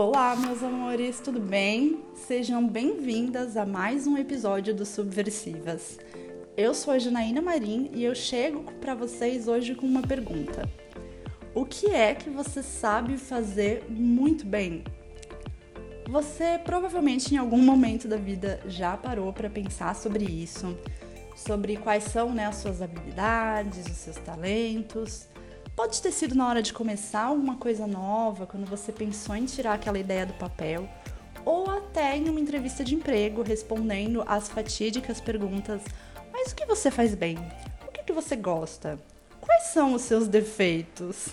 Olá, meus amores, tudo bem? Sejam bem-vindas a mais um episódio do Subversivas. Eu sou a Janaína Marim e eu chego para vocês hoje com uma pergunta. O que é que você sabe fazer muito bem? Você provavelmente em algum momento da vida já parou para pensar sobre isso, sobre quais são né, as suas habilidades, os seus talentos, Pode ter sido na hora de começar alguma coisa nova, quando você pensou em tirar aquela ideia do papel, ou até em uma entrevista de emprego, respondendo às fatídicas perguntas: Mas o que você faz bem? O que, que você gosta? Quais são os seus defeitos?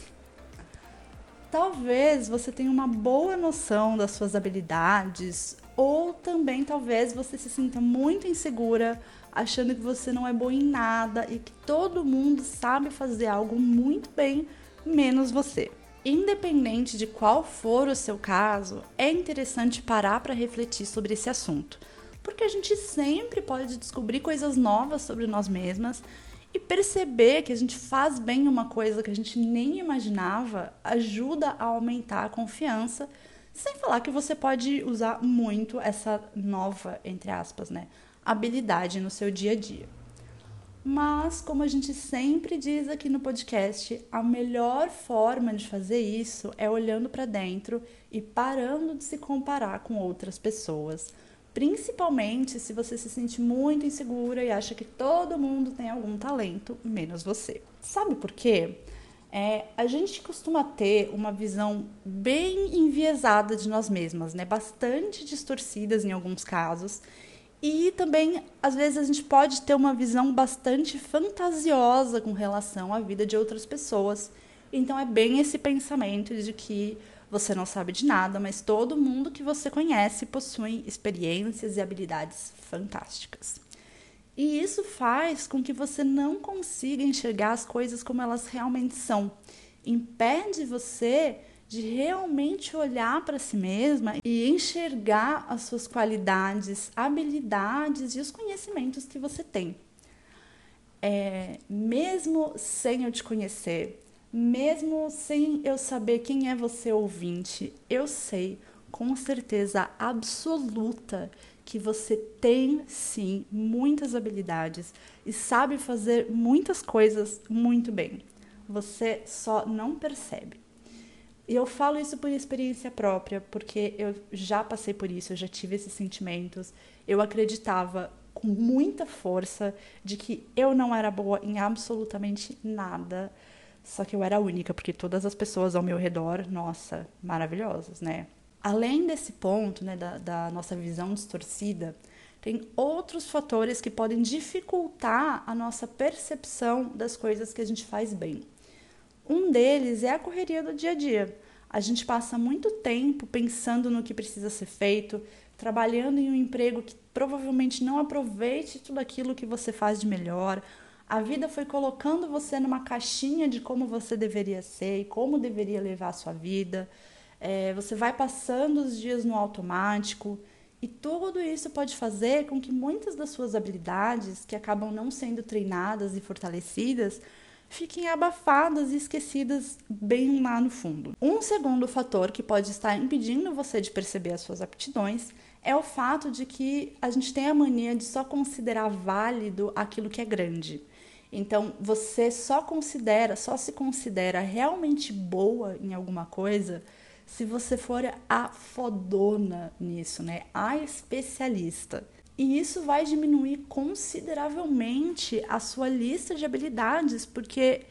Talvez você tenha uma boa noção das suas habilidades, ou também talvez você se sinta muito insegura achando que você não é bom em nada e que todo mundo sabe fazer algo muito bem, menos você. Independente de qual for o seu caso, é interessante parar para refletir sobre esse assunto, porque a gente sempre pode descobrir coisas novas sobre nós mesmas e perceber que a gente faz bem uma coisa que a gente nem imaginava ajuda a aumentar a confiança, sem falar que você pode usar muito essa nova, entre aspas, né, habilidade no seu dia a dia. Mas, como a gente sempre diz aqui no podcast, a melhor forma de fazer isso é olhando para dentro e parando de se comparar com outras pessoas. Principalmente se você se sente muito insegura e acha que todo mundo tem algum talento, menos você. Sabe por quê? É, a gente costuma ter uma visão bem enviesada de nós mesmas, né? Bastante distorcidas em alguns casos e também, às vezes, a gente pode ter uma visão bastante fantasiosa com relação à vida de outras pessoas. Então, é bem esse pensamento de que você não sabe de nada, mas todo mundo que você conhece possui experiências e habilidades fantásticas. E isso faz com que você não consiga enxergar as coisas como elas realmente são. Impede você de realmente olhar para si mesma e enxergar as suas qualidades, habilidades e os conhecimentos que você tem. É, mesmo sem eu te conhecer, mesmo sem eu saber quem é você ouvinte, eu sei com certeza absoluta que você tem sim muitas habilidades e sabe fazer muitas coisas muito bem. Você só não percebe. E eu falo isso por experiência própria, porque eu já passei por isso, eu já tive esses sentimentos. Eu acreditava com muita força de que eu não era boa em absolutamente nada. Só que eu era única, porque todas as pessoas ao meu redor, nossa, maravilhosas, né? Além desse ponto, né, da, da nossa visão distorcida, tem outros fatores que podem dificultar a nossa percepção das coisas que a gente faz bem. Um deles é a correria do dia a dia. A gente passa muito tempo pensando no que precisa ser feito, trabalhando em um emprego que provavelmente não aproveite tudo aquilo que você faz de melhor. A vida foi colocando você numa caixinha de como você deveria ser e como deveria levar a sua vida. É, você vai passando os dias no automático. E tudo isso pode fazer com que muitas das suas habilidades, que acabam não sendo treinadas e fortalecidas, fiquem abafadas e esquecidas bem lá no fundo. Um segundo fator que pode estar impedindo você de perceber as suas aptidões é o fato de que a gente tem a mania de só considerar válido aquilo que é grande. Então, você só considera, só se considera realmente boa em alguma coisa se você for a fodona nisso, né? A especialista. E isso vai diminuir consideravelmente a sua lista de habilidades, porque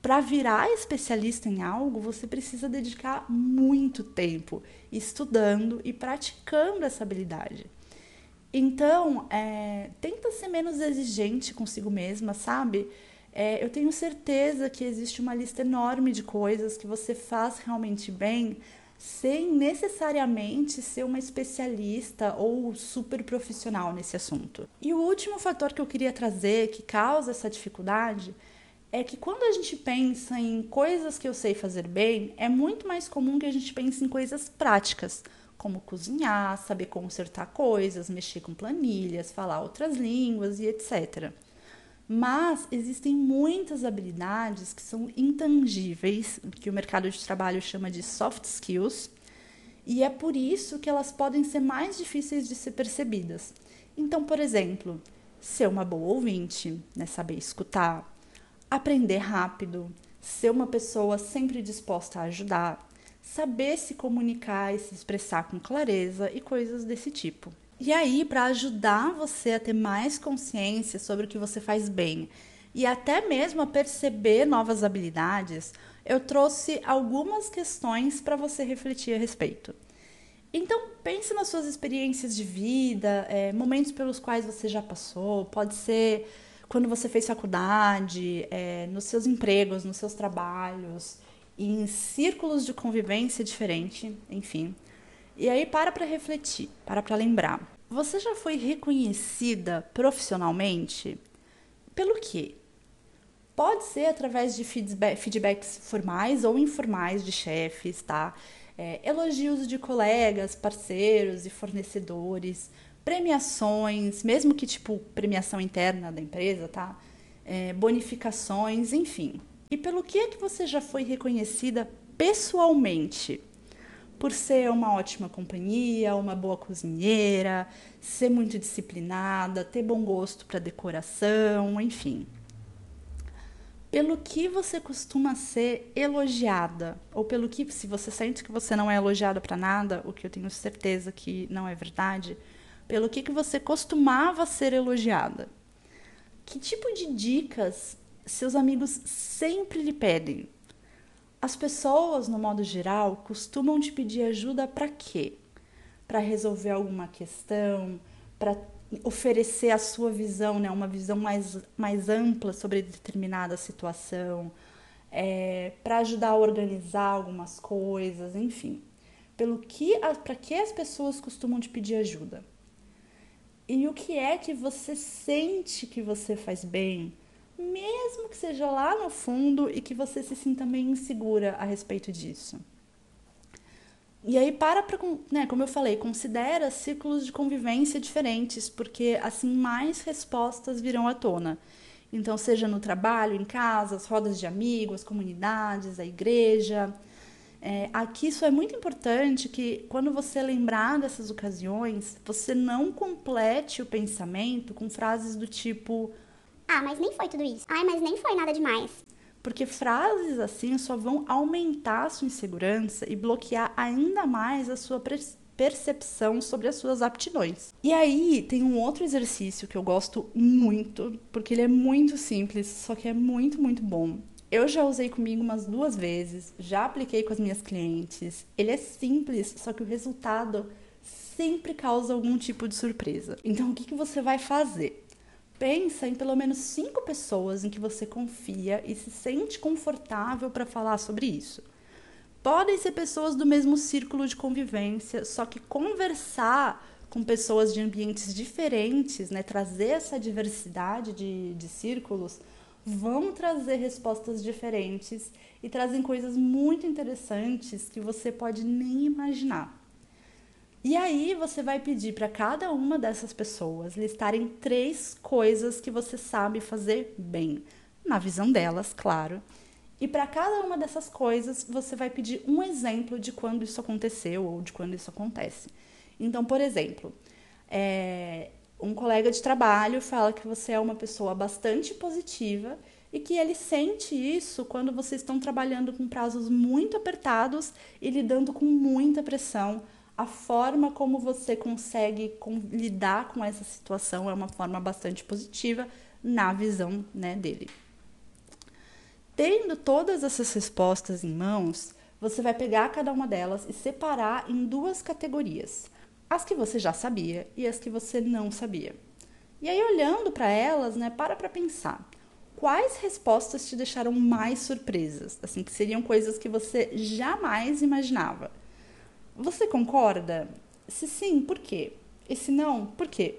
para virar especialista em algo, você precisa dedicar muito tempo estudando e praticando essa habilidade. Então, é, tenta ser menos exigente consigo mesma, sabe? É, eu tenho certeza que existe uma lista enorme de coisas que você faz realmente bem, sem necessariamente ser uma especialista ou super profissional nesse assunto. E o último fator que eu queria trazer que causa essa dificuldade é que quando a gente pensa em coisas que eu sei fazer bem, é muito mais comum que a gente pense em coisas práticas, como cozinhar, saber consertar coisas, mexer com planilhas, falar outras línguas e etc. Mas existem muitas habilidades que são intangíveis, que o mercado de trabalho chama de soft skills, E é por isso que elas podem ser mais difíceis de ser percebidas. Então, por exemplo, ser uma boa ouvinte, né, saber escutar, aprender rápido, ser uma pessoa sempre disposta a ajudar, saber se comunicar e se expressar com clareza e coisas desse tipo. E aí, para ajudar você a ter mais consciência sobre o que você faz bem e até mesmo a perceber novas habilidades, eu trouxe algumas questões para você refletir a respeito. Então, pense nas suas experiências de vida, é, momentos pelos quais você já passou, pode ser quando você fez faculdade, é, nos seus empregos, nos seus trabalhos, em círculos de convivência diferente, enfim. E aí para para refletir, para para lembrar. Você já foi reconhecida profissionalmente? Pelo quê? Pode ser através de feedback, feedbacks formais ou informais de chefes, tá? É, elogios de colegas, parceiros e fornecedores, premiações, mesmo que tipo premiação interna da empresa, tá? É, bonificações, enfim. E pelo que é que você já foi reconhecida pessoalmente? Por ser uma ótima companhia, uma boa cozinheira, ser muito disciplinada, ter bom gosto para decoração, enfim. Pelo que você costuma ser elogiada, ou pelo que, se você sente que você não é elogiada para nada, o que eu tenho certeza que não é verdade, pelo que, que você costumava ser elogiada? Que tipo de dicas seus amigos sempre lhe pedem. As pessoas, no modo geral, costumam te pedir ajuda para quê? Para resolver alguma questão, para oferecer a sua visão, né, uma visão mais, mais ampla sobre determinada situação, é, para ajudar a organizar algumas coisas, enfim. Pelo que, para que as pessoas costumam te pedir ajuda? E o que é que você sente que você faz bem? Mesmo que seja lá no fundo e que você se sinta meio insegura a respeito disso. E aí para para, né, como eu falei, considera ciclos de convivência diferentes, porque assim mais respostas virão à tona. Então, seja no trabalho, em casa, as rodas de amigos, as comunidades, a igreja. É, aqui isso é muito importante que quando você lembrar dessas ocasiões, você não complete o pensamento com frases do tipo ah, mas nem foi tudo isso. Ai, mas nem foi nada demais. Porque frases assim só vão aumentar a sua insegurança e bloquear ainda mais a sua percepção sobre as suas aptidões. E aí tem um outro exercício que eu gosto muito, porque ele é muito simples, só que é muito, muito bom. Eu já usei comigo umas duas vezes, já apliquei com as minhas clientes. Ele é simples, só que o resultado sempre causa algum tipo de surpresa. Então, o que, que você vai fazer? Pensa em pelo menos cinco pessoas em que você confia e se sente confortável para falar sobre isso. Podem ser pessoas do mesmo círculo de convivência, só que conversar com pessoas de ambientes diferentes, né, trazer essa diversidade de, de círculos, vão trazer respostas diferentes e trazem coisas muito interessantes que você pode nem imaginar. E aí você vai pedir para cada uma dessas pessoas listarem três coisas que você sabe fazer bem, na visão delas, claro. E para cada uma dessas coisas, você vai pedir um exemplo de quando isso aconteceu ou de quando isso acontece. Então, por exemplo, é, um colega de trabalho fala que você é uma pessoa bastante positiva e que ele sente isso quando vocês estão trabalhando com prazos muito apertados e lidando com muita pressão a forma como você consegue com, lidar com essa situação é uma forma bastante positiva na visão né, dele. Tendo todas essas respostas em mãos, você vai pegar cada uma delas e separar em duas categorias: as que você já sabia e as que você não sabia. E aí, olhando para elas, né, para para pensar. Quais respostas te deixaram mais surpresas? Assim, que seriam coisas que você jamais imaginava. Você concorda? Se sim, por quê? E se não, por quê?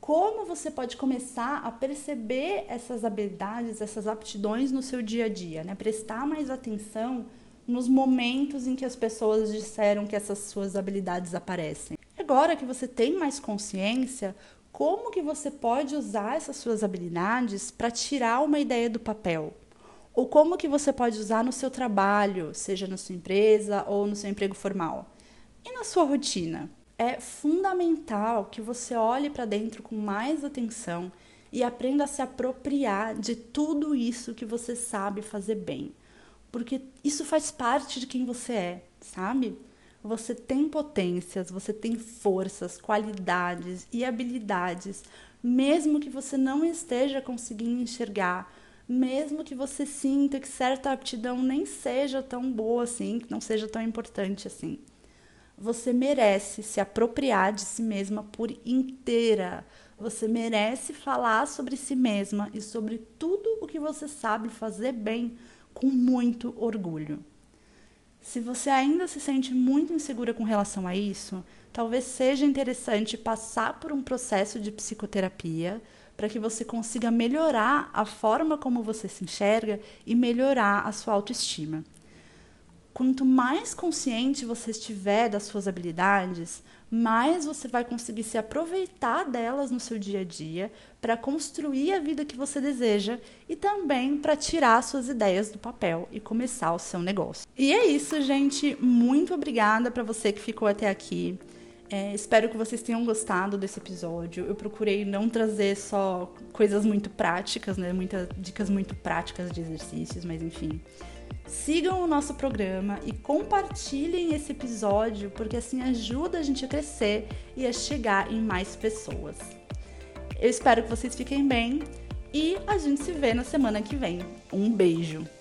Como você pode começar a perceber essas habilidades, essas aptidões no seu dia a dia, né? Prestar mais atenção nos momentos em que as pessoas disseram que essas suas habilidades aparecem. Agora que você tem mais consciência, como que você pode usar essas suas habilidades para tirar uma ideia do papel? Ou como que você pode usar no seu trabalho, seja na sua empresa ou no seu emprego formal. E na sua rotina? É fundamental que você olhe para dentro com mais atenção e aprenda a se apropriar de tudo isso que você sabe fazer bem. Porque isso faz parte de quem você é, sabe? Você tem potências, você tem forças, qualidades e habilidades, mesmo que você não esteja conseguindo enxergar, mesmo que você sinta que certa aptidão nem seja tão boa assim, que não seja tão importante assim. Você merece se apropriar de si mesma por inteira. Você merece falar sobre si mesma e sobre tudo o que você sabe fazer bem com muito orgulho. Se você ainda se sente muito insegura com relação a isso, talvez seja interessante passar por um processo de psicoterapia para que você consiga melhorar a forma como você se enxerga e melhorar a sua autoestima. Quanto mais consciente você estiver das suas habilidades, mais você vai conseguir se aproveitar delas no seu dia a dia para construir a vida que você deseja e também para tirar suas ideias do papel e começar o seu negócio. E é isso, gente. Muito obrigada para você que ficou até aqui. É, espero que vocês tenham gostado desse episódio. Eu procurei não trazer só coisas muito práticas, né? Muitas dicas muito práticas de exercícios, mas enfim. Sigam o nosso programa e compartilhem esse episódio, porque assim ajuda a gente a crescer e a chegar em mais pessoas. Eu espero que vocês fiquem bem e a gente se vê na semana que vem. Um beijo!